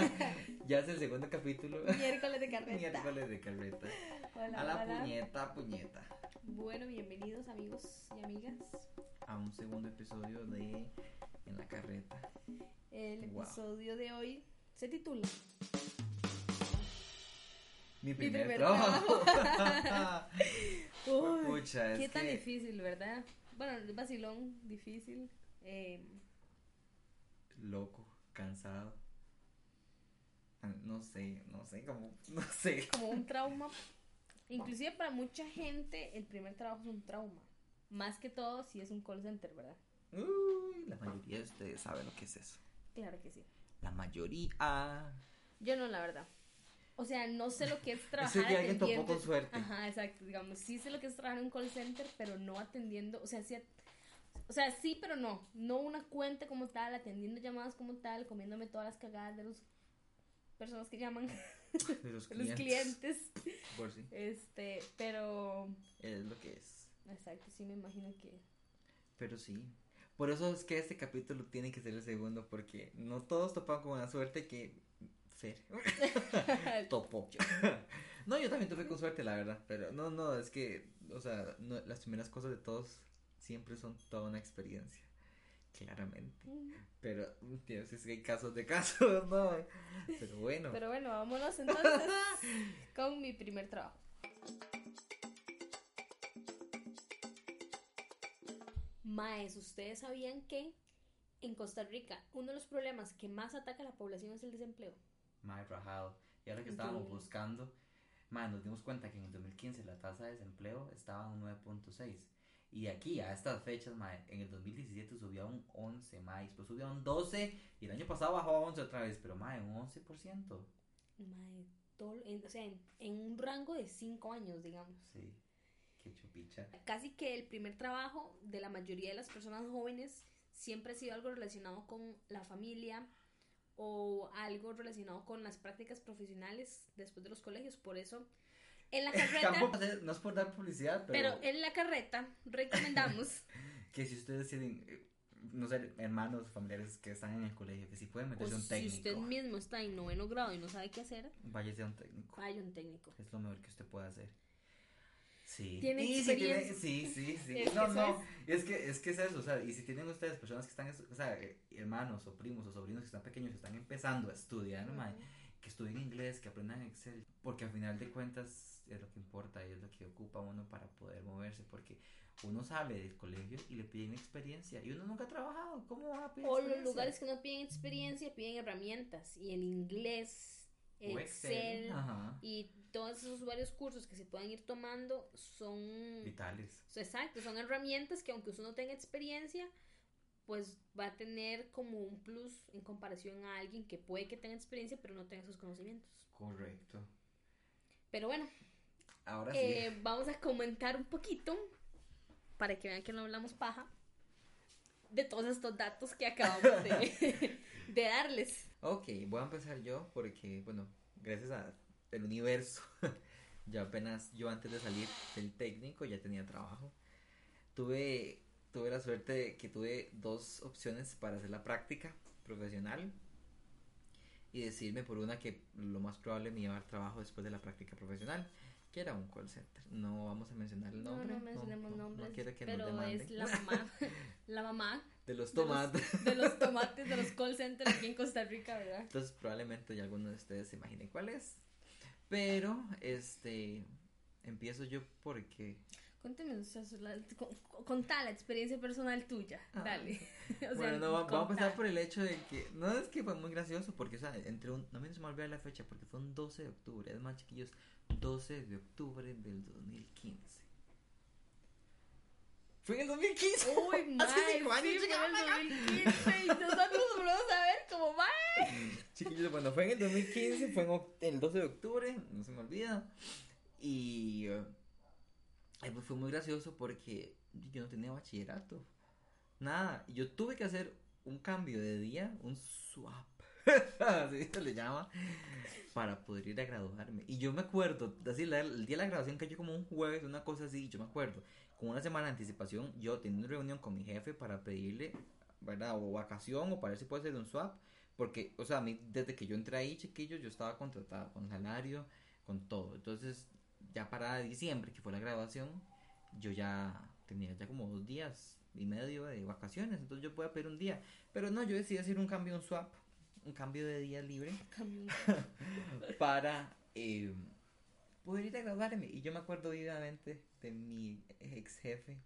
ya es el segundo capítulo. Miércoles de carreta. Miércoles de carreta. Hola, A la hola. puñeta, puñeta. Bueno, bienvenidos amigos y amigas. A un segundo episodio de En la carreta. El Wow. episodio de hoy se titula Mi Mi primer, primer trabajo. Uy, Pucha, es Qué tan que- difícil, ¿verdad? Bueno, vacilón, difícil. eh, Loco, cansado. No sé, no sé cómo. No sé. como un trauma. Inclusive para mucha gente el primer trabajo es un trauma. Más que todo si es un call center, ¿verdad? Uy, la mayoría de ustedes saben lo que es eso. Claro que sí. La mayoría. Yo no, la verdad. O sea, no sé lo que es trabajar Ese alguien topó con suerte. Ajá, exacto. Digamos, sí sé lo que es trabajar en un call center, pero no atendiendo. O sea, sí, o sea, sí, pero no. No una cuenta como tal, atendiendo llamadas como tal, comiéndome todas las cagadas de los personas que llaman, De los clientes. clientes. Por sí. Este, pero. Es lo que es. Exacto, sí me imagino que. Pero sí. Por eso es que este capítulo tiene que ser el segundo, porque no todos topan con la suerte que Fer topó. no, yo también topé con suerte, la verdad. Pero no, no, es que, o sea, no, las primeras cosas de todos siempre son toda una experiencia. Claramente. Pero, Dios, es que hay casos de casos, ¿no? Pero bueno. Pero bueno, vámonos entonces con mi primer trabajo. Maes, ¿ustedes sabían que en Costa Rica uno de los problemas que más ataca a la población es el desempleo? Mae, rajado. Y ahora que estábamos Increíble. buscando, mae, nos dimos cuenta que en el 2015 la tasa de desempleo estaba en un 9.6. Y aquí, a estas fechas, mae, en el 2017 subió a un 11, mae, después subió a un 12 y el año pasado bajó a 11 otra vez, pero mae, un 11%. Mae, todo- en- o sea, en, en un rango de 5 años, digamos. Sí, qué chupicha. Casi que el primer trabajo de la mayoría de las personas jóvenes siempre ha sido algo relacionado con la familia o algo relacionado con las prácticas profesionales después de los colegios. Por eso, en la carreta, Tampoco no es por dar publicidad, pero, pero en la carreta recomendamos que si ustedes tienen, eh, no sé, hermanos, familiares que están en el colegio, que si pueden o meterse a un Pues, si técnico, usted mismo está en noveno grado y no sabe qué hacer, váyase a un técnico. vaya un técnico. Es lo mejor que usted puede hacer. Sí. Tiene Y si tiene- experiencia. sí, sí, sí. No, no. Es que, es que es eso, o sea, y si tienen ustedes personas que están, o sea, eh, hermanos o primos o sobrinos que están pequeños, que están empezando a estudiar, mae, que estudien inglés, que aprendan Excel, porque al final de cuentas es lo que importa y es lo que ocupa uno para poder moverse, porque uno sale del colegio y le piden experiencia y uno nunca ha trabajado, ¿cómo va a pedir O los lugares que no piden experiencia piden herramientas y el inglés, Excel, Ajá. y todos esos varios cursos que se puedan ir tomando son Vitales. exacto, son herramientas que aunque usted no tenga experiencia, pues va a tener como un plus en comparación a alguien que puede que tenga experiencia pero no tenga esos conocimientos. Correcto. Pero bueno, Ahora sí. eh, vamos a comentar un poquito para que vean que no hablamos paja de todos estos datos que acabamos de, de darles. Ok, voy a empezar yo porque, bueno, gracias a el universo, ya apenas yo antes de salir del técnico ya tenía trabajo. Tuve, tuve la suerte de que tuve dos opciones para hacer la práctica profesional y decidirme por una que lo más probable me iba a dar trabajo después de la práctica profesional, que era un call center. No vamos a mencionar el No, nombre. no mencionemos no, no nombres, quiero que nos pero demanden. es la mamá, la mamá de los de los- tomates. de los tomates de los call centers aquí en Costa Rica, ¿verdad? Entonces probablemente ya algunos de ustedes se imaginen cuál es. Pero, este, empiezo yo porque... Cuénteme, o sea, la, con- contá la experiencia personal tuya, Ah. dale. O sea, bueno, no, va- vamos a empezar por el hecho de que, no es que fue muy gracioso, porque, o sea, entre un, no me se me olvida la fecha, porque fue un 12 de octubre, es más chiquillos, 12 de octubre del 2015. Fue en el 2015. Uy, Hace mae, cinco años, sí, fue en el 2015 y nosotros volvemos a ver como, mae. Chiquillos, bueno, fue en el 2015, fue en el 12 de octubre, no se me olvida. Y eh, ay, pues fue muy gracioso porque yo no tenía bachillerato. Nada, yo tuve que hacer un cambio de día, un swap, así se le llama, para poder ir a graduarme. Y yo me acuerdo, así la- el día de la graduación cayó como un jueves, una cosa así, yo me acuerdo, con una semana de anticipación, yo tenía una reunión con mi jefe para pedirle, ¿verdad? O vacación o para ver si puede ser un swap. Porque, o sea, a mí, desde que yo entré ahí, chiquillos, yo estaba contratada con salario, con todo. Entonces, ya para diciembre, que fue la graduación, yo ya tenía ya como dos días y medio de vacaciones. Entonces, yo podía pedir un día. Pero no, yo decidí hacer un cambio, un swap, un cambio de día libre para eh, poder ir a graduarme. Y yo me acuerdo vivamente de mi ex jefe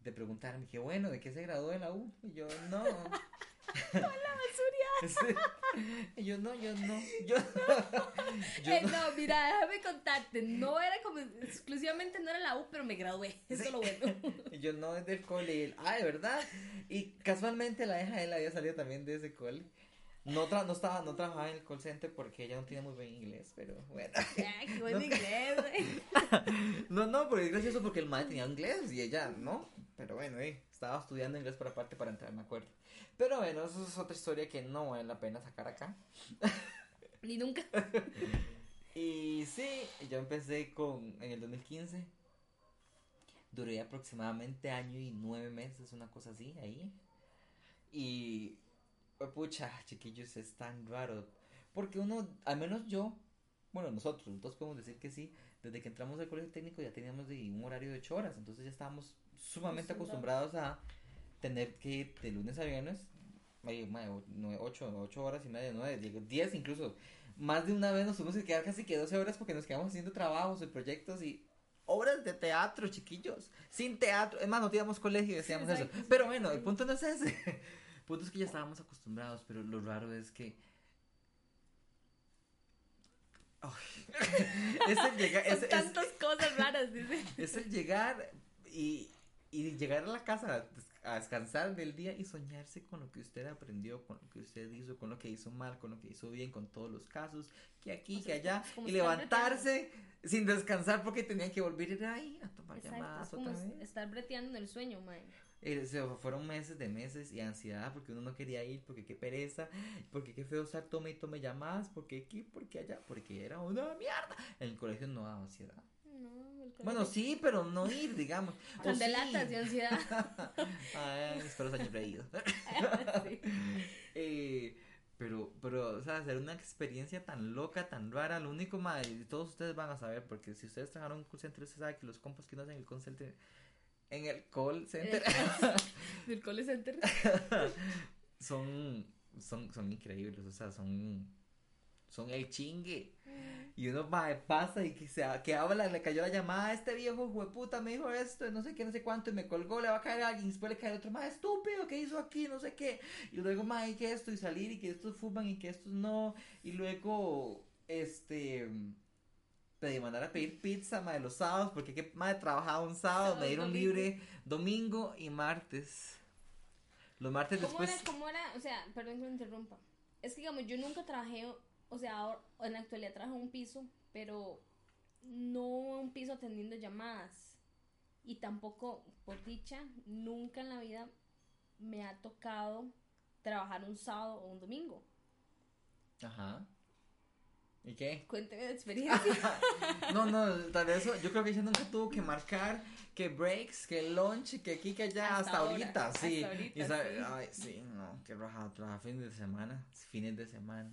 de preguntarme que bueno, ¿de qué se graduó en la U? Y yo, no. Sí. Y yo, no, yo no. Yo, yo Eh, no. no, mira, déjame contarte. No era como exclusivamente no era la U, pero me gradué. Eso es lo bueno. Y yo no es del cole. Y él, ah, de verdad. Y casualmente la hija de él había salido también de ese cole. No, tra no estaba, no trabajaba en el call center porque ella no tiene muy buen inglés, pero bueno. Ay, qué buen No. inglés. No, no, pero es gracioso porque el madre tenía inglés y ella no. Pero bueno, eh, estaba estudiando inglés por aparte para entrar, me acuerdo. Pero bueno, eso es otra historia que no vale la pena sacar acá. Ni nunca. Y sí, yo empecé con en el 2015. Duré aproximadamente año y nueve meses, una cosa así, ahí. Y, pucha, chiquillos, es tan raro. Porque uno, al menos yo, bueno, nosotros, los dos podemos decir que sí, desde que entramos al colegio técnico ya teníamos de un horario de 8 horas, entonces ya estábamos sumamente acostumbrados a tener que ir de lunes a viernes, 8, ocho horas y media, 9, 10 incluso. Más de una vez nos tuvimos que quedar casi que 12 horas porque nos quedamos haciendo trabajos y proyectos y obras de teatro, chiquillos. Sin teatro, es más, no teníamos colegio y decíamos eso. exacto, Pero bueno, el punto no es ese. Punto es que ya estábamos acostumbrados, pero lo raro es que es el llegar, es, Son es- tantas cosas raras, dice. es el llegar y, y llegar a la casa a, des- a descansar del día y soñarse con lo que usted aprendió, con lo que usted hizo, con lo que hizo mal, con lo que hizo bien, con todos los casos, que aquí, O que allá, y levantarse sin descansar porque tenían que volver a ir ahí a tomar Exacto, llamadas es como otra vez. estar breteando en el sueño, mae. Eh, se fueron meses de meses y ansiedad porque uno no quería ir, porque qué pereza, porque qué feo estar tome y tome llamadas, porque aquí, porque allá, porque era una mierda. En el colegio no daba ansiedad. No, el Bueno, sí, pero no ir, digamos. O Candelatas sí. y ansiedad. Ay, espero se hayan reído. Sí. Eh, pero, pero, o sea, hacer una experiencia tan loca, tan rara, lo único más, y todos ustedes van a saber, porque si ustedes trabajaron en un call center, ustedes saben que los compas que no hacen el call center, en el call center, Del call center. son, son, son increíbles, o sea, son, son el chingue. Y uno va, pasa y que, se, que habla, le cayó la llamada, este viejo hueputa me dijo esto, no sé qué, no sé cuánto, y me colgó, le va a caer a alguien, después le cae otro, más estúpido, ¿qué hizo aquí? No sé qué. Y luego, y que esto, y salir, y que estos fuman, y que estos no. Y luego, este, pedí mandar a pedir pizza, ma, de los sábados, porque que, madre, trabajaba un sábado, me dieron domingo. libre domingo y martes. Los martes ¿Cómo después... era, ¿Cómo era? O sea, perdón que me interrumpa. Es que, digamos, yo nunca trabajé, o sea, ahora- en la actualidad trabajo en un piso, pero no un piso atendiendo llamadas. Y tampoco, por dicha, nunca en la vida me ha tocado trabajar un sábado o un domingo. Ajá. ¿Y qué? Cuénteme de experiencia. No, no, tal vez eso, yo creo que ella nunca tuvo que marcar que breaks, que lunch, que aquí, que allá, hasta, Hasta ahora, ahorita, sí. hasta ahorita, Y sabe- sí. Ay, sí, no, qué raja, trabajar fines de semana, fines de semana,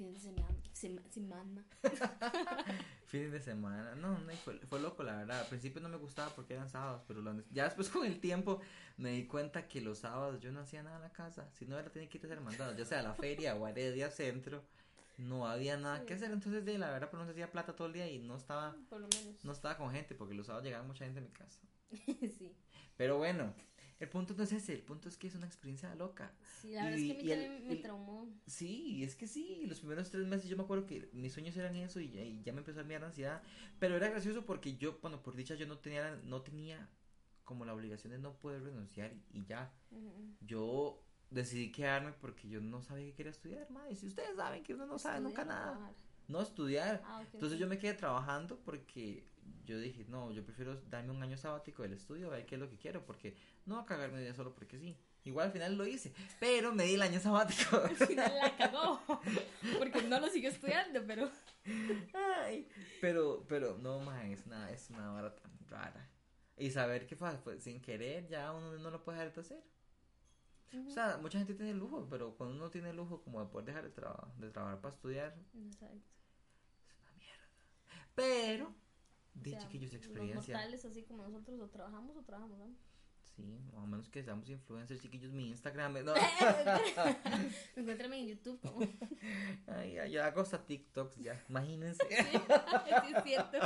Fin de semana. sema- semana. fines de semana, no, no, fue, fue loco, la verdad. Al principio no me gustaba porque eran sábados, pero lo- ya después con el tiempo me di cuenta que los sábados yo no hacía nada en la casa, si no era tenía que ir a hacer mandados, ya sea a la feria o a Heredia Centro, no había nada Sí. que hacer, entonces de la verdad, pero no hacía plata todo el día y no estaba, Por lo menos. no estaba con gente, porque los sábados llegaba mucha gente a mi casa. sí. Pero bueno, el punto no es ese, el punto es que es una experiencia loca. Sí, la verdad es que a mí el- también me el- traumó. Sí, es que sí, los primeros tres meses yo me acuerdo que mis sueños eran eso y ya, y ya me empezó a mirar ansiedad. Pero era gracioso porque yo, bueno, por dicha yo no tenía, no tenía como la obligación de no poder renunciar y ya. Yo decidí quedarme porque yo no sabía que quería estudiar, madre. Si ustedes saben que uno no sabe nunca nada. trabajar. No estudiar. Ah, Entonces yo me quedé trabajando porque yo dije, no, yo prefiero darme un año sabático del estudio, a ver qué es lo que quiero, porque no voy a cagarme de día solo porque sí. Igual al final lo hice, pero me di el año sabático. Al final la cagó. Porque no lo siguió estudiando, pero. Ay, pero, pero, no, más es una, es una vara tan rara. Y saber que pues, pues, sin querer ya uno no lo puede dejar de hacer. O sea, mucha gente tiene lujo, pero cuando uno tiene lujo como de poder dejar de, traba- de trabajar para estudiar, Exacto. es una mierda. Pero, de O sea, chiquillos, Los experiencia. mortales, así como nosotros, o trabajamos o trabajamos, ¿no? Sí, o menos que seamos influencers, chiquillos, mi Instagram. No. Encuéntrame en YouTube como. Ay, ya, ya hago hasta TikToks, ya, imagínense. Sí, es cierto.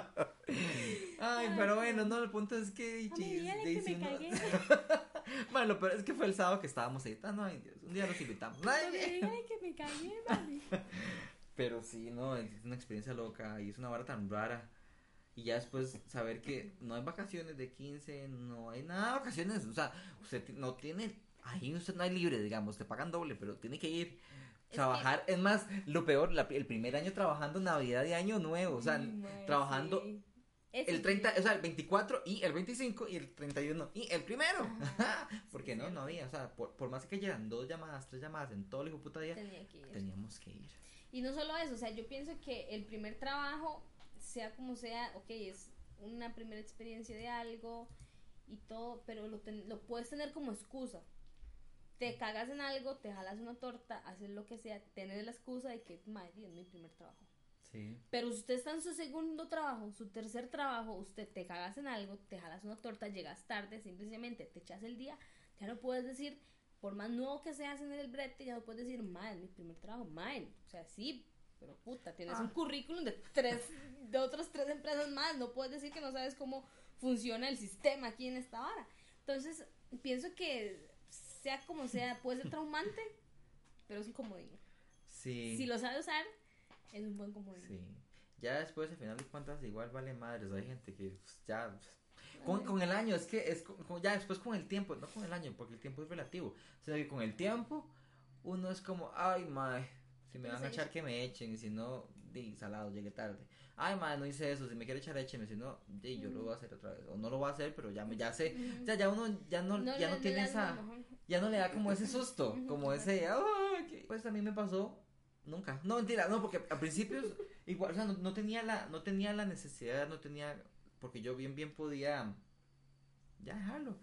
Ay, pero bueno, no, el punto es que... Uno- cagué. Bueno, pero es que fue el sábado que estábamos editando, ay Dios, un día los invitamos. Ay, que me cagué, mami. Pero sí, no, es una experiencia loca y es una vara tan rara. Y ya después saber que no hay vacaciones de 15, no hay nada de vacaciones. O sea, usted no tiene, ahí usted no hay libre, digamos, te pagan doble, pero tiene que ir. Es Trabajar, es más, lo peor, la- el primer año trabajando Navidad y Año Nuevo, o sea, Ay, trabajando sí. El sí. 30, o sea, el 24 y el 25 y el 31 y el primero. Porque sí, no, no había, o sea, por, por más que llegan dos llamadas, tres llamadas en todo el hijo puta día, Tenía que ir. teníamos que ir. Y no solo eso, o sea, yo pienso que el primer trabajo, sea como sea, ok, es una primera experiencia de algo y todo, pero lo, ten- lo puedes tener como excusa. Te cagas en algo, te jalas una torta, haces lo que sea, tienes la excusa de que, madre, es mi primer trabajo. Sí. Pero si usted está en su segundo trabajo, su tercer trabajo, usted te cagas en algo, te jalas una torta, llegas tarde, simplemente te echas el día, ya no puedes decir, por más nuevo que seas en el brete, ya no puedes decir, madre, mi primer trabajo, madre. O sea, sí, pero puta, tienes Ah. un currículum de tres, de otras tres empresas más, no puedes decir que no sabes cómo funciona el sistema aquí en esta vara. Entonces, pienso que sea como sea, puede ser traumante, pero es un comodín. Sí. Si lo sabe usar, es un buen comodín. Sí. Ya después, al final de cuentas, igual vale madres. Hay gente que pues, ya. pues, Con, con el año, es que es con- ya después con el tiempo, no con el año, porque el tiempo es relativo. Sino que con el tiempo, uno es como, ay, mae, si me van a echar que me echen, y si no, di, salado, llegué tarde. Ay, mae, no hice eso, si me quiere echar, écheme, si no, di, yo lo voy a hacer otra vez. O no lo voy a hacer, pero ya, ya sé. Ujú. O sea, ya uno ya no, ya no, tiene esa. Ya no le da como ese susto, como ese, pues a mí me pasó nunca. No, mentira, no, porque a principios igual, o sea, no, no tenía la no tenía la necesidad, no tenía porque yo bien bien podía ya dejarlo.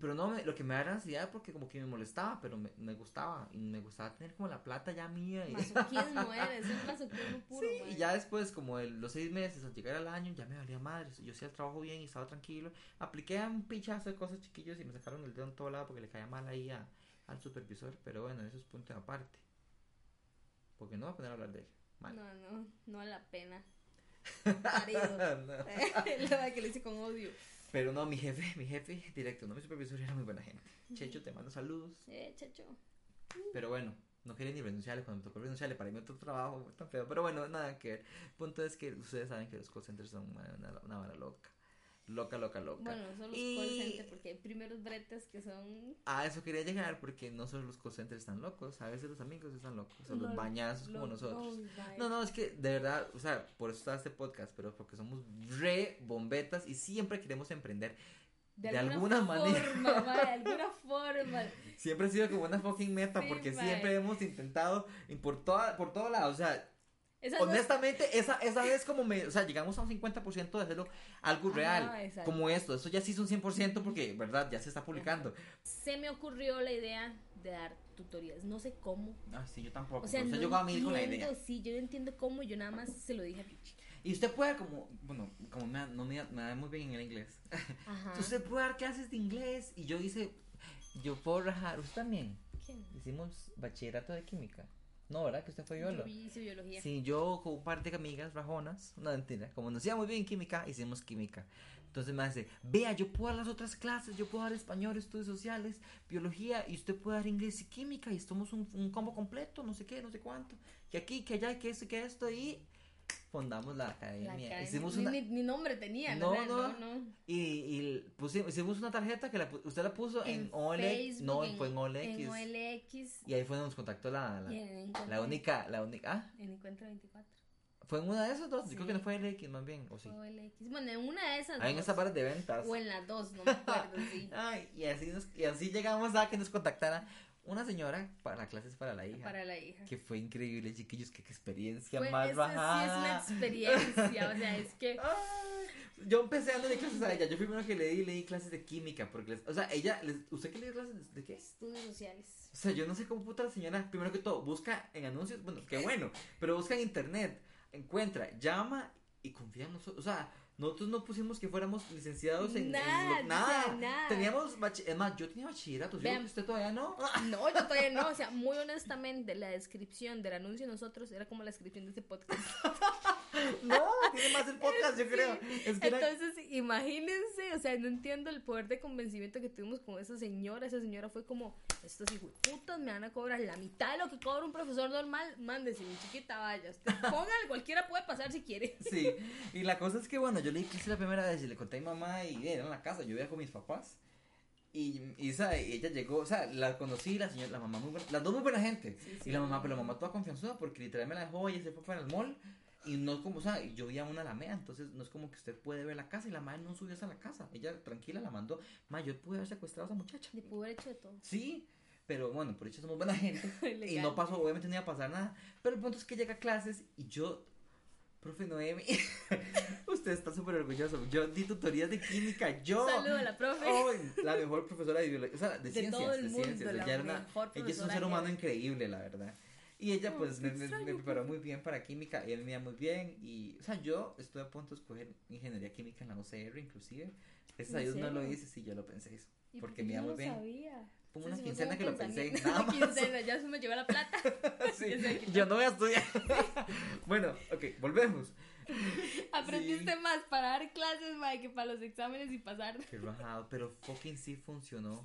Pero no, me- lo que me da era ansiedad porque como que me molestaba, pero me, me gustaba y me gustaba tener como la plata ya mía y Masoquismo eres, un masoquismo puro. Sí, y ya después, como de los seis meses, al llegar al año, ya me valía madre. Yo hacía el trabajo bien y estaba tranquilo. Apliqué a un pichazo de cosas chiquillos y me sacaron el dedo en todo lado porque le caía mal ahí a- al supervisor. Pero bueno, eso es punto de aparte. Porque no voy a poner a hablar de él. Mal. No, no, no la pena. Parido. La verdad que lo hice con odio. Pero no, mi jefe, mi jefe directo, no mi supervisor, era muy buena gente. Checho, te mando saludos. Eh, chacho. Pero bueno, no quería ni renunciarle. Cuando me tocó renunciarle para irme a otro trabajo, tan feo. Pero bueno, nada que ver. Punto es que ustedes saben que los call centers son una, una, una vara loca. Loca, loca, loca. Bueno, son los Y- call center porque hay primeros bretes que son. A eso quería llegar porque no solo los call centers están locos, a veces los amigos están locos, o los Lol, bañazos como nosotros. No, no, es que de verdad, o sea, por eso está este podcast, pero porque somos re bombetas y siempre queremos emprender. de alguna manera. Forma, mae, de alguna forma. Siempre ha sido como una fucking meta Sí, porque mae. siempre hemos intentado y por toda, por todo lado, o sea, Esa no es- honestamente, esa, esa vez como me, o sea, llegamos a un 50% de hacerlo algo Ajá, real, como esto, esto ya sí es un 100% porque, verdad, ya se está publicando. se me ocurrió la idea de dar tutorías. No sé cómo. Ah, sí, yo tampoco, O sea, usted no a mí con la entiendo, idea. Sí, yo no entiendo cómo. Yo nada más se lo dije a Pichi. Y usted puede como, bueno, como me, no me, me da muy bien en el inglés. Ajá. Usted puede dar clases de inglés y yo hice, yo puedo rajar, usted también. ¿Quién? Hicimos bachillerato de química. No, ¿verdad? Que usted fue Yo biólogo. hice biología. Sí, yo con un par de amigas rajonas, no mentira, como nos íbamos bien en química, hicimos química. Entonces me dice, vea, yo puedo dar las otras clases, yo puedo dar español, estudios sociales, biología, y usted puede dar inglés y química, y somos un, un combo completo, no sé qué, no sé cuánto, que aquí, que allá, que esto, que esto, y fundamos la La academia. academia. Hicimos una... ni- ni nombre tenía, No, ¿no? no. no, no. Y, y pusimos, hicimos una tarjeta que la, usted la puso en, En OLX. No, en- fue en OLX. En OLX. Y ahí fue donde nos contactó la, la, en la única, la única, ah, En Encuentro 24. fue en una de esas dos, yo creo que no Sí. fue LX más bien, o sí. Fue OLX. Bueno, en una de esas. Ahí en dos. esas barras de ventas. O en las dos, no me acuerdo, sí. Ay, y así, nos, y así llegamos a que nos contactara una señora para clases para la hija. Para la hija. Que fue increíble, chiquillos, que qué experiencia más bajada. sí es una experiencia, o sea, es que Ay, yo empecé dándole clases a ella. Yo primero que le di, le di clases de química. Porque, les- o sea, ella, les- ¿usted qué le dio clases de, de qué? estudios sociales. O sea, yo no sé cómo puta la señora, primero que todo, busca en anuncios, bueno, qué bueno, pero busca en internet, encuentra, llama y confía en nosotros. O sea, nosotros no pusimos que fuéramos licenciados en, en Nada, lo- o sea, nada. nada. Teníamos, es más, yo tenía bachillerato, usted todavía no. No, yo todavía no, o sea, muy honestamente, la descripción del anuncio de nosotros era como la descripción de este podcast. No, tiene más el podcast, yo creo. Es que era- Entonces, imagínense, o sea, no entiendo el poder de convencimiento que tuvimos con esa señora. Esa señora fue como, estos putas me van a cobrar la mitad de lo que cobra un profesor normal. Mándese, mi chiquita, vaya. Usted póngale, cualquiera puede pasar si quiere. Sí, y la cosa es que, bueno, yo le hice la primera vez y le conté a mi mamá y era en la casa, yo vivía con mis papás. Y, y y ella llegó, o sea, la conocí, la señora, la mamá muy buena, las dos muy buena gente. Sí, sí. y la mamá, pero la mamá toda confianzuda porque literal me la dejó y se fue para el mall. Y no como, o sea, yo vi a una Alameda, entonces no es como que usted puede ver la casa y la madre no subió a la casa. Ella tranquila la mandó. Ma, yo pude haber secuestrado a esa muchacha. Le pudo haber hecho de todo. Sí, pero bueno, por hecho somos buena gente. y no pasó, obviamente no iba a pasar nada. Pero el punto es que llega a clases y yo, profe Noemi, usted está súper orgulloso. Yo di tutorías de química, yo. Saludo a la profe. La mejor profesora de biología, o sea, de, De ciencias, todo el de mundo, ciencias. la Ella, era una- mejor ella es un ser humano increíble, la verdad. Y ella Oh, pues me, me- me preparó profe. muy bien para química, y él me iba muy bien. Y, o sea, yo estuve a punto de escoger ingeniería química en la UCR inclusive. Gracias a ¿En Dios no lo hice, sí, yo lo pensé eso. ¿Y por Porque me iba muy bien. sabía? Como una quincena que lo pensé, nada más. quincena, ya se me llevó la plata. Sí, yo no voy a estudiar. bueno, ok, volvemos. Aprendiste más para dar clases, mae, que para los exámenes y pasar. Qué rajado, pero fucking sí funcionó.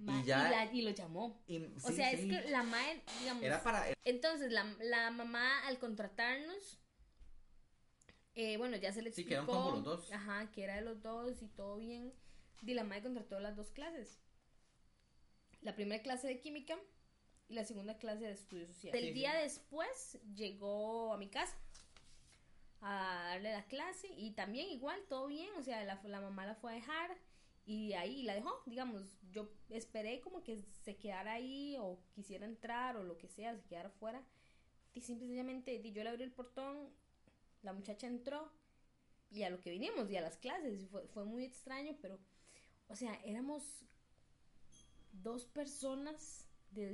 Ma, Y ya- y, la- y lo llamó. Y, O sí, sea, sí, es que la madre, digamos. Era para. Entonces, la, la mamá al contratarnos, eh, bueno, ya se le Sí, explicó. quedaron como los dos. Ajá, que era de los dos y todo bien. Y la madre contrató las dos clases. La primera clase de química y la segunda clase de estudios sociales. Sí, El sí. día después llegó a mi casa a darle la clase y también igual, todo bien, o sea, la, la mamá la fue a dejar y ahí la dejó, digamos, yo esperé como que se quedara ahí o quisiera entrar o lo que sea, se quedara fuera y simplemente yo le abrí el portón, la muchacha entró y a lo que vinimos y a las clases fue, fue muy extraño, pero, o sea, éramos dos personas de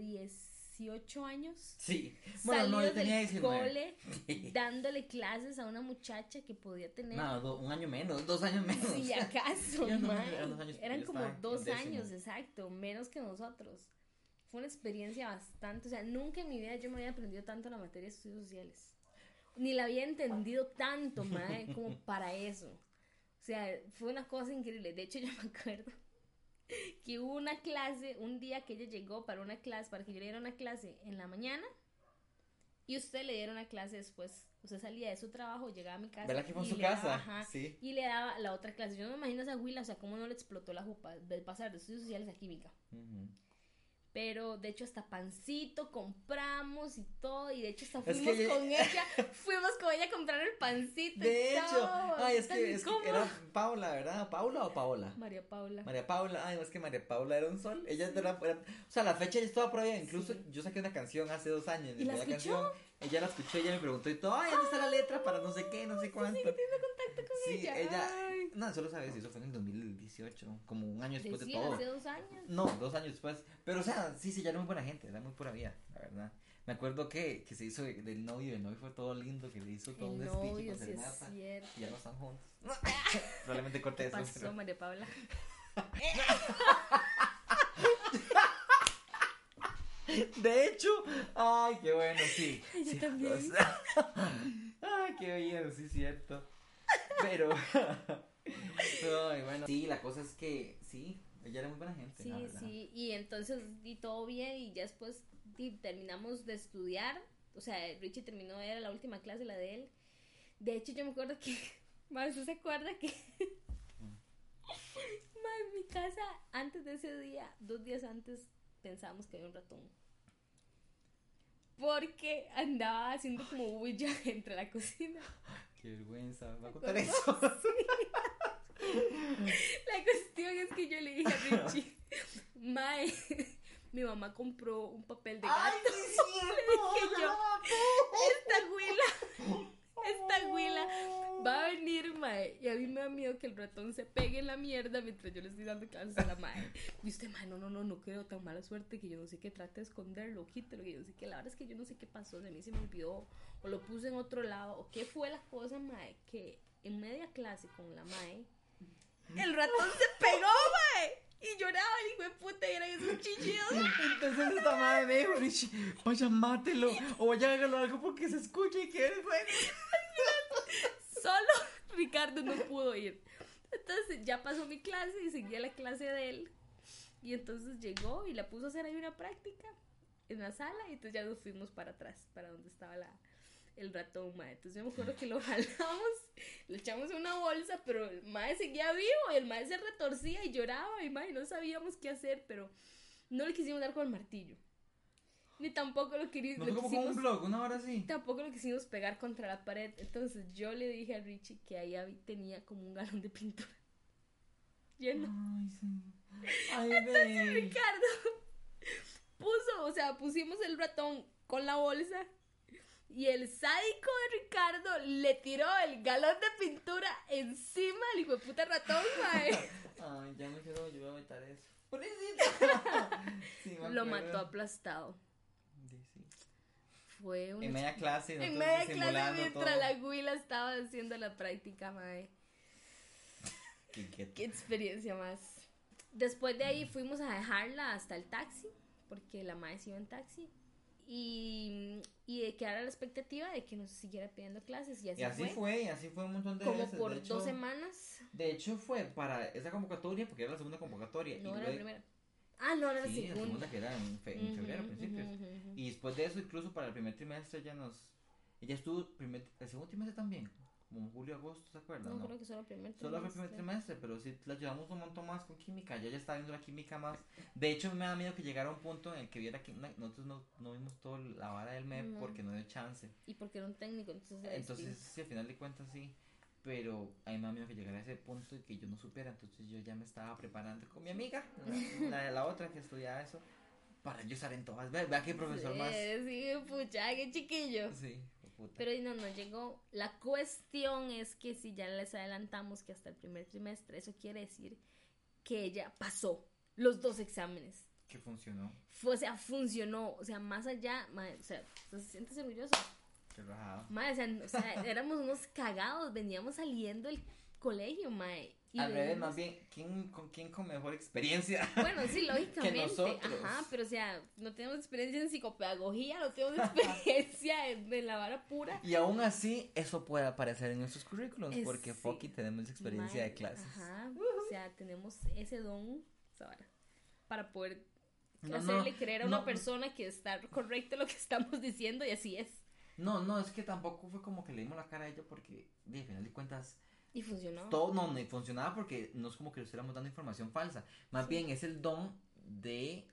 18 años Sí. Bueno, no, yo tenía del 19. cole dándole clases a una muchacha que podía tener No, do- un año menos, dos años menos. si acaso no, eran años, como dos años exacto menos que nosotros. Fue una experiencia bastante o sea nunca en mi vida yo me había aprendido tanto la materia de estudios sociales. Ni la había entendido tanto mae, como para eso. O sea fue una cosa increíble. De hecho yo me acuerdo que hubo una clase un día que ella llegó para una clase para que yo le diera una clase en la mañana y usted le diera una clase después usted salía de su trabajo llegaba a mi casa ¿Verdad que fue en y su daba- casa? ajá, Sí. y le daba la otra clase. Yo no me imagino a esa Huila, o sea, cómo no le explotó la jupa de pasar de estudios sociales a química. Pero de hecho hasta pancito compramos y todo. Y de hecho hasta Es que fuimos ella- con ella. Fuimos con ella a comprar el pancito. y De hecho, todo. ay, es que, es que era Paula, ¿verdad? ¿Paula o Paola? María Paula. María Paula, ay, es que María Paula era un sol. Ella era, era- o sea, la fecha ya estaba por ahí. Incluso Sí. yo saqué una canción hace dos años. ¿Y la escuchó? canción, ella la escuchó, ella me preguntó y todo, ay, ¿dónde está la letra para no sé qué, no sé cuánto? Tengo contacto con Sí, ella. ella, Ay. no, solo sabes si eso fue en el 2018, como un año después de Decía, todo. hace dos años. No, dos años después. Pero, o sea, sí, sí, ya era muy buena gente, era muy pura vida, la verdad. Me acuerdo que, que se hizo de- del novio, el novio fue todo lindo, que le hizo todo El un novio, con sí es cierto. y ya no están juntos. Probablemente corté ¿Qué eso. pasó, pero- María Paula? De hecho, ay, qué bueno, sí. Yo sí, también. o sea, ay, qué bien, sí, cierto. Pero, ay, bueno. Sí, la cosa es que, sí, ella era muy buena gente. Sí, la sí, y entonces y todo bien y ya después di- terminamos de estudiar, o sea, Richie terminó, era la última clase, la de él. De hecho, yo me acuerdo que, más ¿usted se acuerda que? Ma, casa, antes de ese día, dos días antes, pensábamos que había un ratón. Porque andaba haciendo como bulla entre la cocina. Qué vergüenza, va a contar eso. La cuestión es que yo le dije a Richie, Mae, mi mamá compró un papel de gato. ¡Ay, sí! Le dije yo, esta güila, esta güila va a venir, mae. Y a mí me da miedo que el ratón se pegue en la mierda mientras yo le estoy dando clases a la mae. Y usted, mae, no, no, no, no creo tan mala suerte que yo no sé qué trate de esconderlo, quítelo, que yo no sé qué. La verdad es que yo no sé qué pasó, de mí se me olvidó, o lo puse en otro lado, o qué fue la cosa, mae, que en media clase con la mae, el ratón se pegó, mae. Y lloraba el hijo de puta y eran esos chillidos. Entonces esta madre me dijo, vaya mátelo o vaya hágalo algo porque se escuche y que vergüenza. Solo Ricardo no pudo ir. Entonces ya pasó mi clase y seguía la clase de él. Y entonces llegó y la puso a hacer ahí una práctica en la sala y entonces ya nos fuimos para atrás, para donde estaba la, el ratón, mae. Entonces yo me acuerdo que lo jalamos, lo echamos en una bolsa, pero el mae seguía vivo y el mae se retorcía y lloraba y mae, no sabíamos qué hacer, pero no le quisimos dar con el martillo. Ni tampoco lo, querí- No lo fue como con quisimos un blog, una hora así. Tampoco lo quisimos pegar contra la pared. Entonces yo le dije a Richie que ahí había- tenía como un galón de pintura lleno. Ay, sí. Ay, baby. Ricardo puso, o sea, pusimos el ratón con la bolsa y el sádico de Ricardo le tiró el galón de pintura encima al hijo de puta ratón, mae. Ay, ya me quedo, yo voy a evitar eso. Sí, Lo acuerdo. mató aplastado. Sí, sí. Fue un En media clase, En media clase mientras todo. la güila estaba haciendo la práctica, mae. Qué inquieto. Qué experiencia más. Después de ahí fuimos a dejarla hasta el taxi, porque la madre se iba en taxi. Y, y de quedar a la expectativa de que nos siguiera pidiendo clases. Y así, Y así fue. fue, y así fue un montón de Como veces. por de hecho, dos semanas. De hecho, fue para esa convocatoria, porque era la segunda convocatoria. No y era la primera. Ah, no, era la Sí, la segunda. segunda que era en, fe- en Ujú, febrero, ujú, principios. Y después de eso, incluso para el primer trimestre, ella nos. Ella estuvo primer, el segundo trimestre también, como en julio, agosto, ¿se acuerdan? No, No, creo que solo el primer Solo fue el primer trimestre, pero sí la llevamos un montón más con química. Yo ya estaba viendo la química más. De hecho, me da miedo que llegara un punto en el que viera que no- nosotros no, no vimos toda la vara del MEP No. porque no dio chance. Y porque era un técnico, entonces Entonces, sí, al final de cuentas sí. Pero a mí me da miedo que llegara a ese punto y que yo no supiera. Entonces yo ya me estaba preparando con mi amiga, la, la, la otra que estudiaba eso, para yo estar en todas. Ve- Vea qué profesor más. Eh, sí, pucha, qué chiquillo. Sí, puta. Pero no, no llegó. La cuestión es que si ya les adelantamos que hasta el primer trimestre, eso quiere decir que ella pasó los dos exámenes. Que funcionó. Fue, o sea, funcionó. O sea, más allá, mae, o sea, ¿se sientes orgulloso? Qué rajado. O sea, o sea, éramos unos cagados, veníamos saliendo del colegio, mae. Y Al revés, más bien, ¿quién con, quién con mejor experiencia? Bueno, sí, lógicamente. nosotros. Ajá, pero o sea, no tenemos experiencia en psicopedagogía, no tenemos experiencia en, de la vara pura. Y aún así, eso puede aparecer en nuestros currículos, Es- porque sí. fucking tenemos experiencia de clases. Ajá, o sea, tenemos ese don, para poder No, hacerle no, creer a no, una persona que está correcto lo que estamos diciendo y así es. No, no, es que tampoco fue como que le dimos la cara a ella porque, de al final de cuentas, Y funcionó. todo no, no funcionaba porque no es como que le estuviéramos dando información falsa. Más Sí. bien es el don de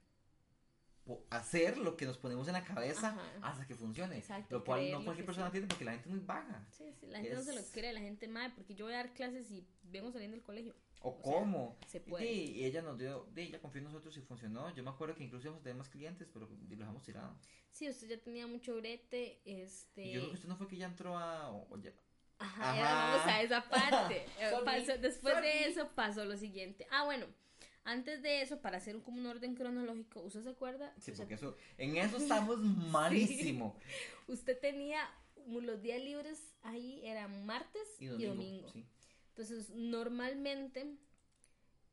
hacer lo que nos ponemos en la cabeza Ajá. hasta que funcione. Exacto, lo cual no cualquier persona tiene porque la gente es muy vaga. Sí, sí, la gente no se lo cree, la gente mal, porque yo voy a dar clases y vengo saliendo del colegio. O, O sea, cómo. se puede. Sí, y ella nos dio, ella confió en nosotros y funcionó. Yo me acuerdo que incluso íbamos a tener más clientes, pero lo dejamos tirado. Sí, usted ya tenía mucho brete, este... Y yo creo que usted no fue que ya entró a. o- o ya- Ajá, Ajá. ya vamos a esa parte. Eh, después sorry. de eso pasó lo siguiente. Ah, bueno, antes de eso, para hacer un, como un orden cronológico, ¿usted se acuerda? Sí, porque eso, en eso estamos malísimo. Usted tenía los días libres ahí, eran martes Y y domingo. sí. Entonces, normalmente,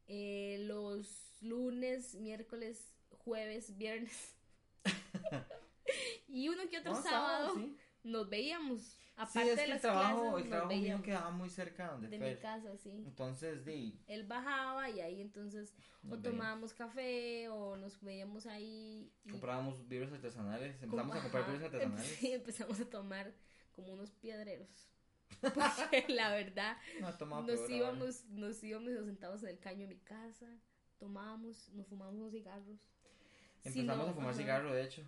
eh, los lunes, miércoles, jueves, viernes y uno que otro No, sábado sí. Nos veíamos. Sí, Aparte es de que el las trabajo, clases, el nos trabajo mío veíamos quedaba muy cerca donde de mi Fer. casa, sí. Entonces, de, Él bajaba y ahí entonces o Nos tomábamos café o nos veíamos ahí. y- comprábamos libros artesanales, empezamos a comprar ajá, libros artesanales. Sí, empezamos a tomar como unos piedreros. Porque la verdad, No, nos peor íbamos, nos íbamos nos sentábamos en el caño de mi casa tomábamos, nos fumábamos unos cigarros. Si Empezamos no, a fumar cigarro, de hecho.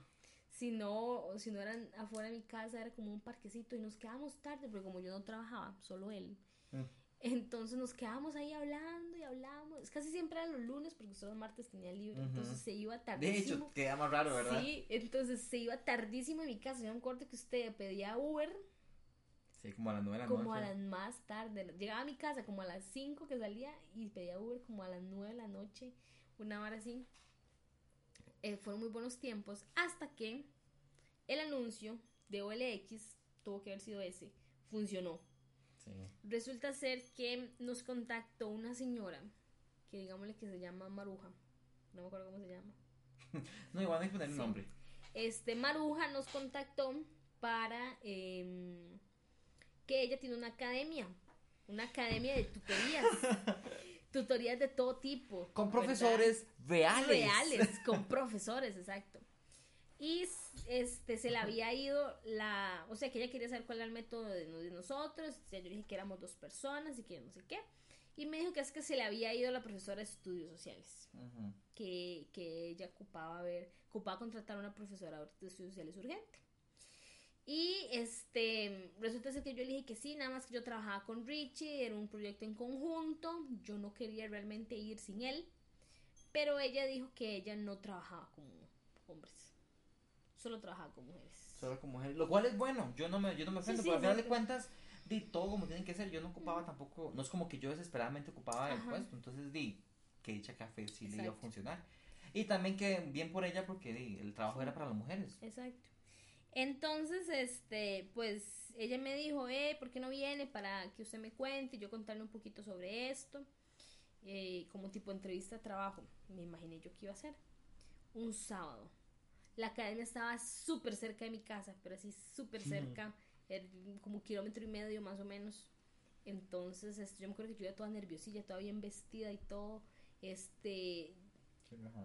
Si no, si no eran afuera de mi casa, era como un parquecito y nos quedábamos tarde, porque como yo no trabajaba, solo él. Mm. Entonces nos quedábamos ahí hablando y hablábamos. Casi siempre eran los lunes, porque solo los martes tenía libre. Ujú. Entonces se iba De tardísimo. hecho, queda más raro, ¿verdad? Sí, entonces se iba tardísimo en mi casa. Yo me acuerdo que usted pedía Uber Sí, como a las nueve de la como a noche. las más tarde. Llegaba a mi casa como a las 5 que salía y pedía Uber como a las 9 de la noche, una hora así. Eh, fueron muy buenos tiempos hasta que el anuncio de OLX, tuvo que haber sido ese, funcionó. Sí. Resulta ser que nos contactó una señora que digámosle que se llama Maruja, no me acuerdo cómo se llama. No, igual hay que poner Sí. nombre. Este Maruja nos contactó para em, que ella tiene una academia, una academia de tutorías, tutorías de todo tipo, Con ¿verdad? profesores reales. reales, con profesores, exacto. Y este se le había ido la, o sea que ella quería saber cuál era el método de, de nosotros, o sea, yo dije que éramos dos personas y que no sé qué. Y me dijo que es que se le había ido la profesora de estudios sociales que, que ella ocupaba ver, ocupaba contratar a una profesora de estudios sociales urgente. Y este, resulta ser que yo le dije que sí, nada más que yo trabajaba con Richie, era un proyecto en conjunto, yo no quería realmente ir sin él, pero ella dijo que ella no trabajaba con hombres, solo trabajaba con mujeres. Solo con mujeres. Lo cual es bueno. Yo no me, yo no me ofendo. sí, porque al final de cuentas, di todo como tienen que ser. Yo no ocupaba tampoco. No es como que yo desesperadamente ocupaba el puesto. Entonces, di, que dicha café sí le iba a funcionar. Y también que bien por ella, porque di, el trabajo era para las mujeres. Exacto. Entonces, este, pues ella me dijo, eh, ¿por qué no viene para que usted me cuente? y Yo contarle un poquito sobre esto, eh, como tipo entrevista de trabajo. Me imaginé yo que iba a hacer. Un sábado. La academia estaba súper cerca de mi casa, pero así súper cerca, era como un kilómetro y medio más o menos. Entonces, este, yo me acuerdo que yo iba toda nerviosilla, toda bien vestida y todo. Este,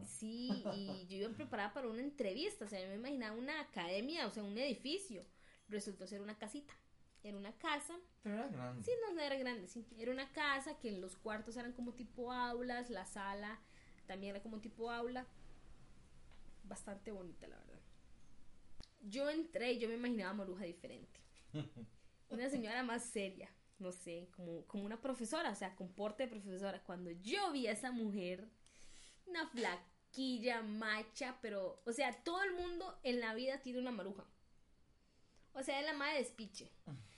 Sí, y yo iba preparada para una entrevista, o sea, yo me imaginaba una academia, o sea, un edificio. Resultó ser una casita. Era una casa, Pero era grande. sí, no, no era grande, sí. Era una casa que los cuartos eran como tipo aulas, la sala también era como tipo aula. Bastante bonita, la verdad. Yo entré y yo me imaginaba a Maruja diferente. Una señora más seria, no sé, como, como una profesora, o sea, con porte de profesora. Cuando yo vi a esa mujer, una flaquilla, macha, pero, o sea, todo el mundo en la vida tiene una maruja. O sea, es la madre de despiche.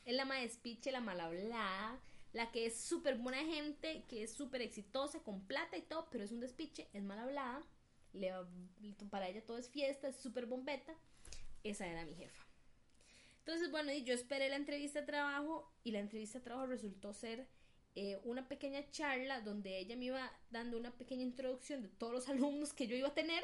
Es la madre de despiche, la mal hablada, la que es súper buena gente, que es súper exitosa, con plata y todo, pero es un despiche, es mal hablada. Le para ella todo es fiesta, es súper bombeta. Esa era mi jefa. Entonces, bueno, y yo esperé la entrevista de trabajo y la entrevista de trabajo resultó ser eh, una pequeña charla donde ella me iba dando una pequeña introducción de todos los alumnos que yo iba a tener,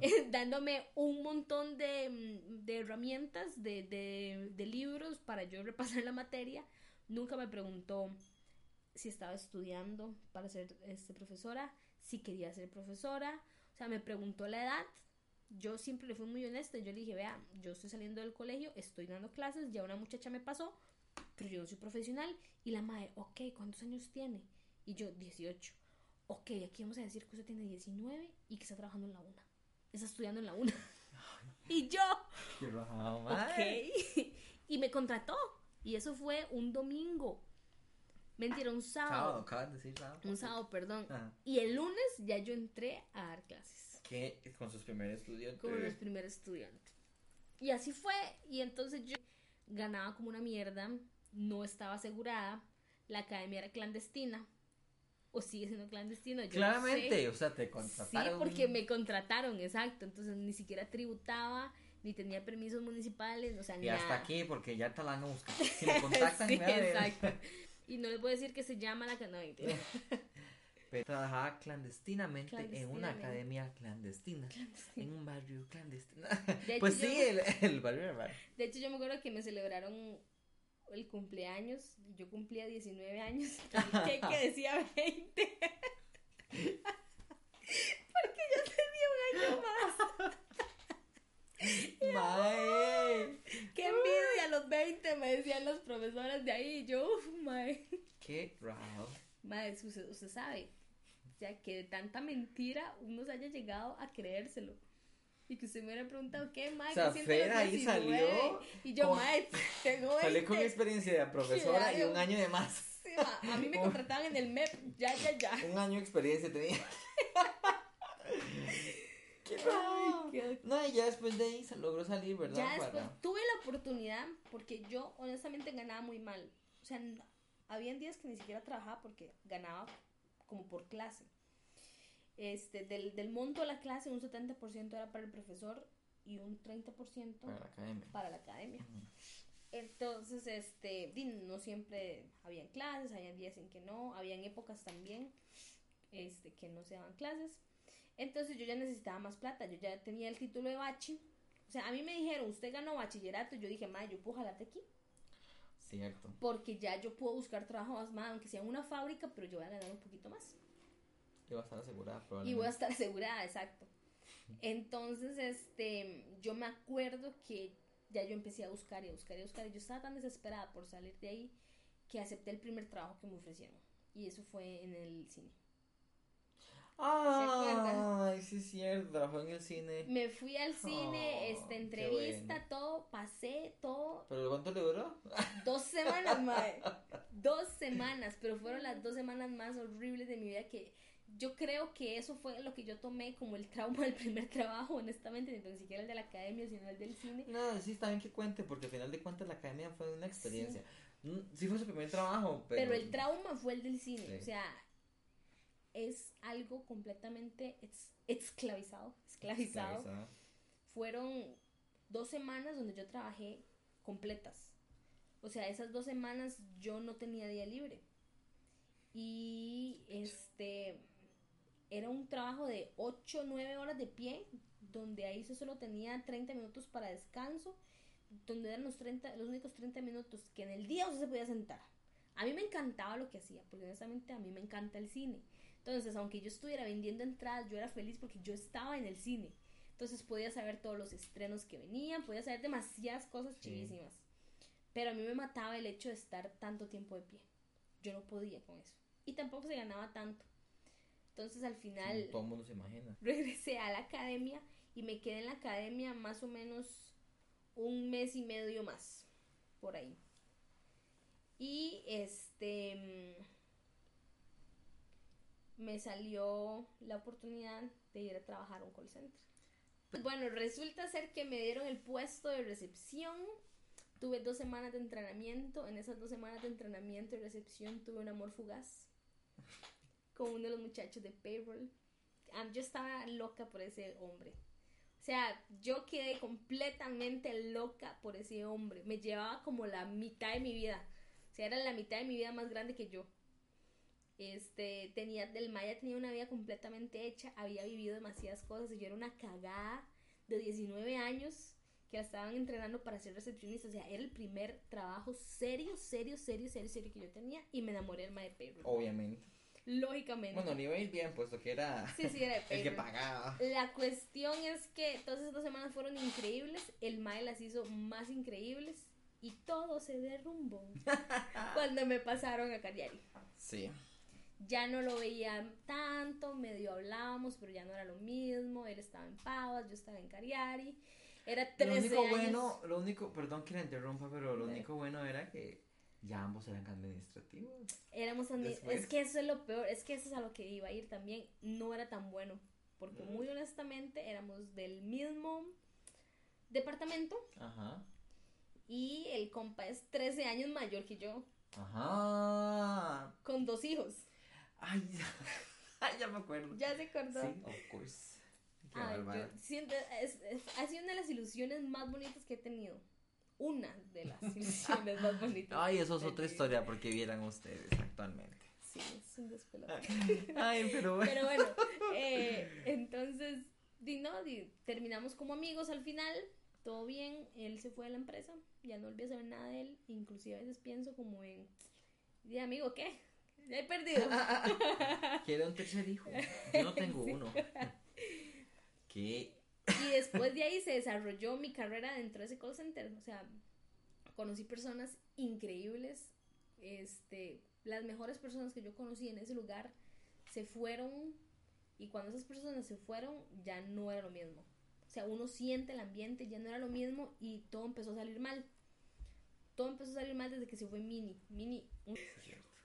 eh, dándome un montón de, mm, de herramientas, de, de- de libros para yo repasar la materia. Nunca me preguntó si estaba estudiando para ser este, profesora, si quería ser profesora, o sea, me preguntó la edad. Yo siempre le fui muy honesta, yo le dije, vea, yo estoy saliendo del colegio, estoy dando clases, ya una muchacha me pasó, pero yo no soy profesional. Y la madre, ok, ¿cuántos años tiene? Y yo, 18. Ok, aquí vamos a decir que usted tiene 19 y que está trabajando en la UNA. Está estudiando en la UNA. y yo, madre. ok. y me contrató. Y eso fue un domingo. Mentira, un Sábado, sábado. de decir sábado. Un sábado, perdón. Ajá. Y el lunes ya yo entré a dar clases Que con sus primeros estudiantes. como los primeros estudiantes. Y así fue. Y entonces yo ganaba como una mierda, no estaba asegurada, la academia era clandestina. O sigue siendo clandestina. yo no Claramente, sé. o sea, te Sí, contrataron. porque me contrataron, exacto. Entonces ni siquiera tributaba, ni tenía permisos municipales, o sea, Y nada. hasta aquí, porque ya te la han buscado. Si me contactan, Sí, me exacto. Y no les voy a decir que se llama la mentira. Pero trabajaba clandestinamente, en una academia clandestina, en un barrio clandestino. De pues sí, yo- el, el barrio era barrio. De hecho, yo me acuerdo que me celebraron el cumpleaños. Yo cumplía 19 años. Que decía 20. Porque yo tenía un año más. Mae, ¡Qué envidia! A los 20 me decían las profesoras de ahí. Y yo, uff, mae. qué raro. Mae, usted, usted sabe. Sea, que de tanta mentira uno se haya llegado a creérselo. Y que usted me hubiera preguntado, ¿qué, mae? O sea, ¿Qué siente Fer ahí 19?" salió Y yo, con- mae, tengo Salí con mi experiencia de profesora y un año de más. Sí, ma, a mí me contrataban en el MEP, ya, ya, ya. Un año de experiencia tenía. Qué Ay, No, y ya después de ahí se logró salir, ¿verdad? Ya después Para- tuve la oportunidad porque yo honestamente ganaba muy mal. O sea, n- habían días que ni siquiera trabajaba porque ganaba como por clase. Este, del, del monto de la clase, un 70% era para el profesor y un 30% Para la academia. para la academia. Entonces, este, no siempre habían clases, habían días en que no, habían épocas también este, que no se daban clases. Entonces yo ya necesitaba más plata, yo ya tenía el título de bachi. O sea, a mí me dijeron, usted ganó bachillerato, y yo dije, ma, yo puedo jalarte aquí, Cierto. porque ya yo puedo buscar trabajo más, ma, aunque sea en una fábrica, pero yo voy a ganar un poquito más. Iba a estar asegurada, Y probablemente. voy a estar asegurada, exacto. Entonces, este, yo me acuerdo que ya yo empecé a buscar y a buscar y a buscar. Y yo estaba tan desesperada por salir de ahí que acepté el primer trabajo que me ofrecieron. Y eso fue en el cine. Ay, sí es cierto, trabajó en el cine. Me fui al cine, Oh, qué entrevista, bueno. todo, pasé todo. ¿Pero cuánto le duró? Dos semanas, mae. Dos semanas, pero fueron las dos semanas más horribles de mi vida que yo creo que eso fue lo que yo tomé como el trauma del primer trabajo, honestamente, ni siquiera el de la academia, sino el del cine. No, sí, está bien que cuente, porque al final de cuentas la academia fue una experiencia. Mm, Sí, fue su primer trabajo, pero... Pero el trauma fue el del cine, Sí. o sea, es algo completamente ex- esclavizado, esclavizado. Fueron dos semanas donde yo trabajé completas. O sea, esas dos semanas yo no tenía día libre. Y este era un trabajo de 8 o 9 horas de pie, donde ahí yo solo tenía 30 minutos para descanso, donde eran los, 30, los únicos 30 minutos que en el día usted se podía sentar. A mí me encantaba lo que hacía, porque honestamente a mí me encanta el cine. Entonces, aunque yo estuviera vendiendo entradas, yo era feliz porque yo estaba en el cine. Entonces podía saber todos los estrenos que venían, podía saber demasiadas cosas Sí. chivísimas. Pero a mí me mataba el hecho de estar tanto tiempo de pie. Yo no podía con eso. Y tampoco se ganaba tanto. Entonces al final Todo el mundo se imagina. regresé a la academia y me quedé en la academia más o menos un mes y medio más. Por ahí. Y este mm, me salió la oportunidad de ir a trabajar a un call center. Bueno, resulta ser que me dieron el puesto de recepción. Tuve dos semanas de entrenamiento. En esas dos semanas de entrenamiento y recepción tuve un amor fugaz con uno de los muchachos de payroll. Ah, Yo estaba loca por ese hombre. O sea, yo quedé completamente loca por ese hombre. Me llevaba como la mitad de mi vida. O sea, era la mitad de mi vida más grande que yo. Este, tenía, el Maya tenía una vida completamente hecha, había vivido demasiadas cosas y yo era una cagada de 19 años que estaban entrenando para ser recepcionista. O sea, era el primer trabajo serio, serio, serio, serio, serio que yo tenía y me enamoré del Maya de payroll. Obviamente. Lógicamente. Bueno, ni veis bien, puesto que era sí, sí, era el que pagaba. La cuestión es que todas esas dos semanas fueron increíbles, el Mae las hizo más increíbles y todo se derrumbó cuando me pasaron a Cagliari. Sí. Ya no lo veía tanto, medio hablábamos, pero ya no era lo mismo. Él estaba en Pavas, yo estaba en Cagliari. Era Lo 13 único años. bueno, lo único, perdón que la interrumpa, pero lo único bueno era que ya ambos eran administrativos. Éramos admi- Después. Es que eso es lo peor, es que eso es a lo que iba a ir también. No era tan bueno, porque muy honestamente éramos del mismo departamento Ajá. y el compa es 13 años mayor que yo, Ajá. con dos hijos. Ay, ay, ya me acuerdo. ¿Ya se acordó? Sí, of course. Qué Ay, yo siento, es, es- ha sido una de las ilusiones más bonitas que he tenido. Una de las ilusiones más bonitas. Ay, eso es otra historia porque vieran ustedes actualmente. Sí, es un despelote. Ay, pero bueno. Pero bueno, eh, entonces, di, no, di, terminamos como amigos al final, todo bien, él se fue de la empresa, ya no volví a saber nada de él, inclusive a veces pienso como en, di, amigo, ¿qué? Ya he perdido. Quiero un tercer hijo. Yo no tengo uno. ¿Qué? Y después de ahí se desarrolló mi carrera dentro de ese call center, o sea, conocí personas increíbles, este, las mejores personas que yo conocí en ese lugar se fueron y cuando esas personas se fueron ya no era lo mismo. O sea, uno siente el ambiente, ya no era lo mismo y todo empezó a salir mal. Todo empezó a salir mal desde que se fue Mini. Mini, un,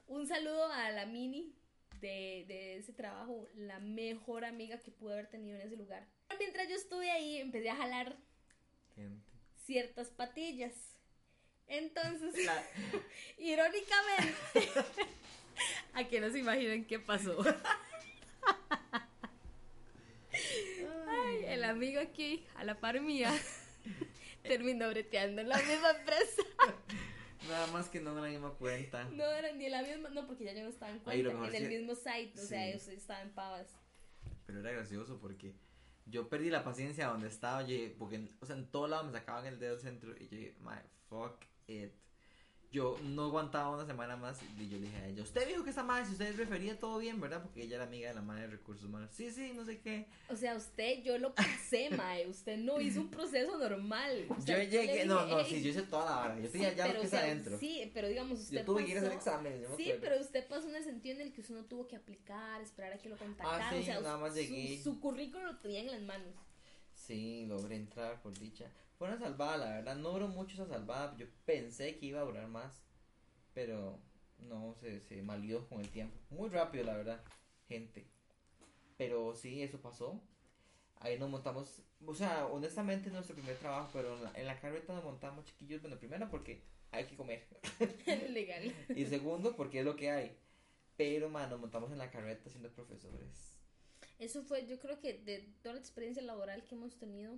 un saludo a la Mini de, de ese trabajo, la mejor amiga que pude haber tenido en ese lugar. Mientras yo estuve ahí, empecé a jalar Gente. ciertas patillas. Entonces, La- irónicamente, a que no se imaginen qué pasó. Ay, el amigo aquí, a la par mía, terminó breteando en la misma empresa. Nada más que no me la misma cuenta. No era ni la misma, no, porque ya yo no estaba en cuenta, en el sí- mismo site, o sea, yo estaba en Pavas. Pero era gracioso porque yo perdí la paciencia donde estaba. Dije, porque, o sea, en todo lado me sacaban el dedo centro y yo my fuck it. Yo no aguantaba una semana más y yo le dije a ella, usted dijo que esta madre, si usted refería todo bien, ¿verdad? Porque ella era amiga de la madre de recursos humanos. Sí, sí, no sé qué. O sea, usted, yo lo pasé, mae, usted no hizo un proceso normal. O sea, yo llegué, le no, no, "Ey, sí, yo hice toda la vara. Yo Sí, tenía ya lo que está adentro. Sí, pero digamos, usted Yo tuve que ir a hacer pasó- exámenes, yo Sí, pero usted pasó en el sentido en el que usted no tuvo que aplicar, esperar a que lo contactaran. Ah, sí, o sea, nada más su- llegué. Su, currículum lo tenía en las manos. Sí, logré entrar por dicha. Fue una salvada, la verdad. No duró mucho esa salvada. Yo pensé que iba a durar más. Pero no, se, se malió con el tiempo. Muy rápido, la verdad, gente. Pero sí, eso pasó. Ahí nos montamos. O sea, honestamente, nuestro primer trabajo. Pero en la, en la carreta nos montamos chiquillos. Bueno, primero porque hay que comer. Legal. Y segundo porque es lo que hay. Pero, man, nos montamos en la carreta siendo profesores. Eso fue, yo creo que de toda la experiencia laboral que hemos tenido,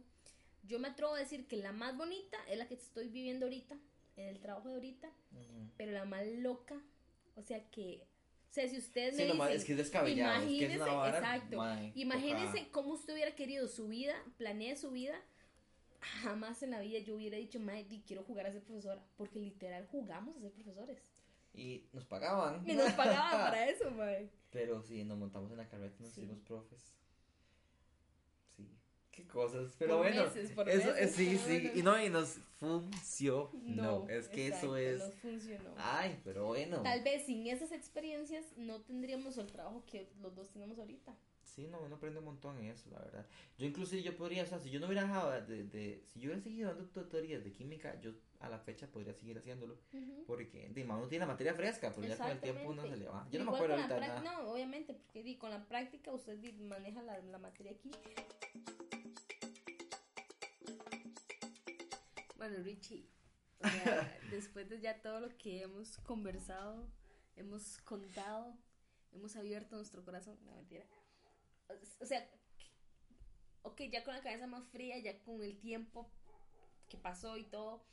yo me atrevo a decir que la más bonita es la que estoy viviendo ahorita, en el trabajo de ahorita, Ujú. pero la más loca, o sea que, o sea, si ustedes Sí, me dicen, es que es descabellado. Es que es imagínese, una vara, exacto, mae, imagínese tocada. cómo usted hubiera querido su vida, planee su vida, jamás en la vida yo hubiera dicho, mae, di, quiero jugar a ser profesora, porque literal jugamos a ser profesores, Y nos pagaban. y nos pagaban para eso, mae. Pero sí, nos montamos en la carreta y nos Sí. hicimos profes. Sí. Qué cosas. Pero Por bueno. meses, por eso, meses, sí, pero sí. bueno. Y no, y nos funcionó. No, es que exacto, eso es. no funcionó. Ay, pero bueno. Tal vez sin esas experiencias no tendríamos el trabajo que los dos tenemos ahorita. Sí, no, uno aprende un montón en eso, la verdad. Yo inclusive yo podría, o sea, si yo no hubiera dejado de, de si yo hubiera seguido dando tutorías de química, yo a la fecha podría seguir haciéndolo. Porque, de uno tiene la materia fresca, pero ya con el tiempo uno se le va. Yo no me acuerdo ahorita de nada. No, obviamente, porque di, con la práctica usted di, maneja la, la materia aquí. Bueno, Richie, o sea, después de ya todo lo que hemos conversado, hemos contado, hemos abierto nuestro corazón, no mentira. O- sea, ok, ya con la cabeza más fría, ya con el tiempo que pasó y todo,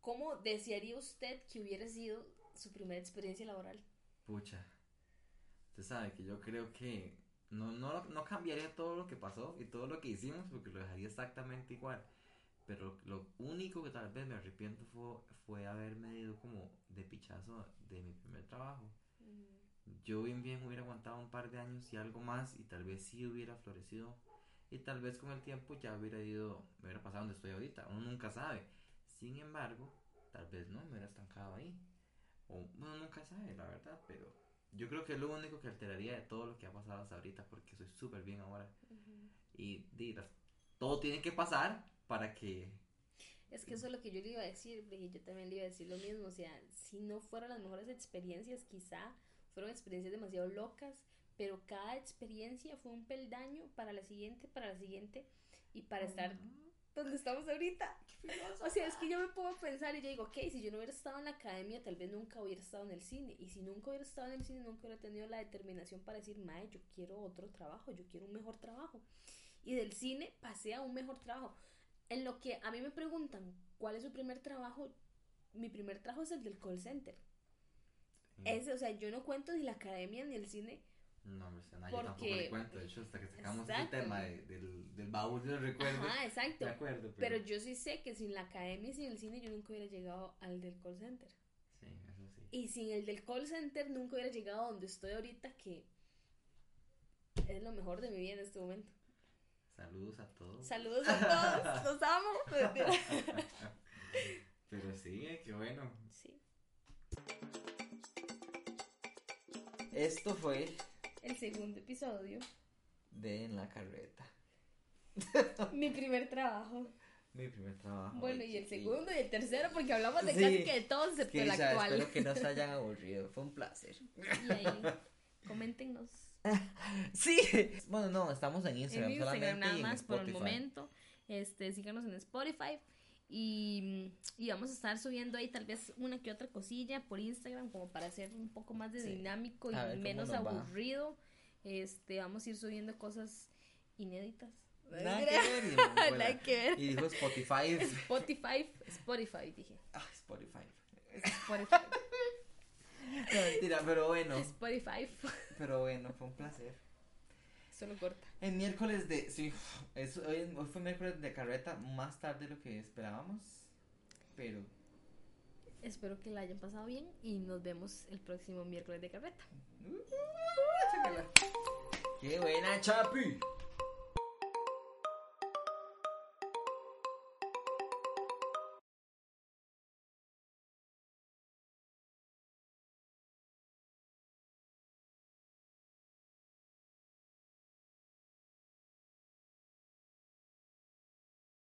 ¿cómo desearía usted que hubiera sido su primera experiencia laboral? Pucha. Usted sabe que yo creo que no, no, no cambiaría todo lo que pasó y todo lo que hicimos porque lo dejaría exactamente igual. Pero lo único que tal vez me arrepiento fue, fue haberme ido como de pichazo de mi primer trabajo. Yo bien bien hubiera aguantado un par de años y algo más y tal vez sí hubiera florecido y tal vez con el tiempo ya hubiera ido, me hubiera pasado donde estoy ahorita. Uno nunca sabe. Sin embargo, tal vez no me hubiera estancado ahí. O uno nunca sabe, la verdad, pero yo creo que es lo único que alteraría de todo lo que ha pasado hasta ahorita porque soy súper bien ahora. Y las- todo tiene que pasar para que... Es que eso es lo que yo le iba a decir, porque yo también le iba a decir lo mismo, o sea, si no fueran las mejores experiencias, quizá fueron experiencias demasiado locas, pero cada experiencia fue un peldaño para la siguiente, para la siguiente, y para estar donde estamos ahorita. O sea, es que yo me puedo pensar y yo digo, ok, si yo no hubiera estado en la academia, tal vez nunca hubiera estado en el cine. Y si nunca hubiera estado en el cine, nunca hubiera tenido la determinación para decir, mae, yo quiero otro trabajo, yo quiero un mejor trabajo. Y del cine pasé a un mejor trabajo. En lo que a mí me preguntan, ¿cuál es su primer trabajo? Mi primer trabajo es el del call center. Ese, o sea, yo no cuento ni la academia ni el cine. No, yo tampoco le cuento. De hecho, hasta que sacamos ese tema de- del, del baúl de los recuerdos. Ajá, exacto. De acuerdo, pero... Pero yo sí sé que sin la academia y sin el cine yo nunca hubiera llegado al del call center. Sí, eso sí. Y sin el del call center nunca hubiera llegado a donde estoy ahorita, que es lo mejor de mi vida en este momento. Saludos a todos. Saludos a todos, los amo. Pero sí, qué bueno. Sí. Esto fue el segundo episodio. De En la Carreta. Mi primer trabajo. Mi primer trabajo. Bueno, y el segundo y el tercero, porque hablamos de Sí. casi que de todos excepto el actual. espero que no se hayan aburrido. Fue un placer. Y ahí, coméntenos. Sí. Bueno, no, estamos en En Instagram, Instagram solamente nada y en más por el momento. Este, síganos en Spotify. Y, y vamos a estar subiendo ahí tal vez una que otra cosilla por Instagram como para hacer un poco más de Sí. dinámico y A menos va. aburrido. Este, vamos a ir subiendo cosas inéditas. Nada que ver. no, Nada que ver. Y dijo Spotify. Spotify, Spotify dije. Ah, Spotify. Spotify. No, mentira, pero bueno. Spotify. Pero bueno, fue un placer. Solo corta. El miércoles de. Sí, es, hoy, hoy fue miércoles de carreta, más tarde de lo que esperábamos. Pero. Espero que la hayan pasado bien y nos vemos el próximo miércoles de carreta. ¡Qué buena, Chapi!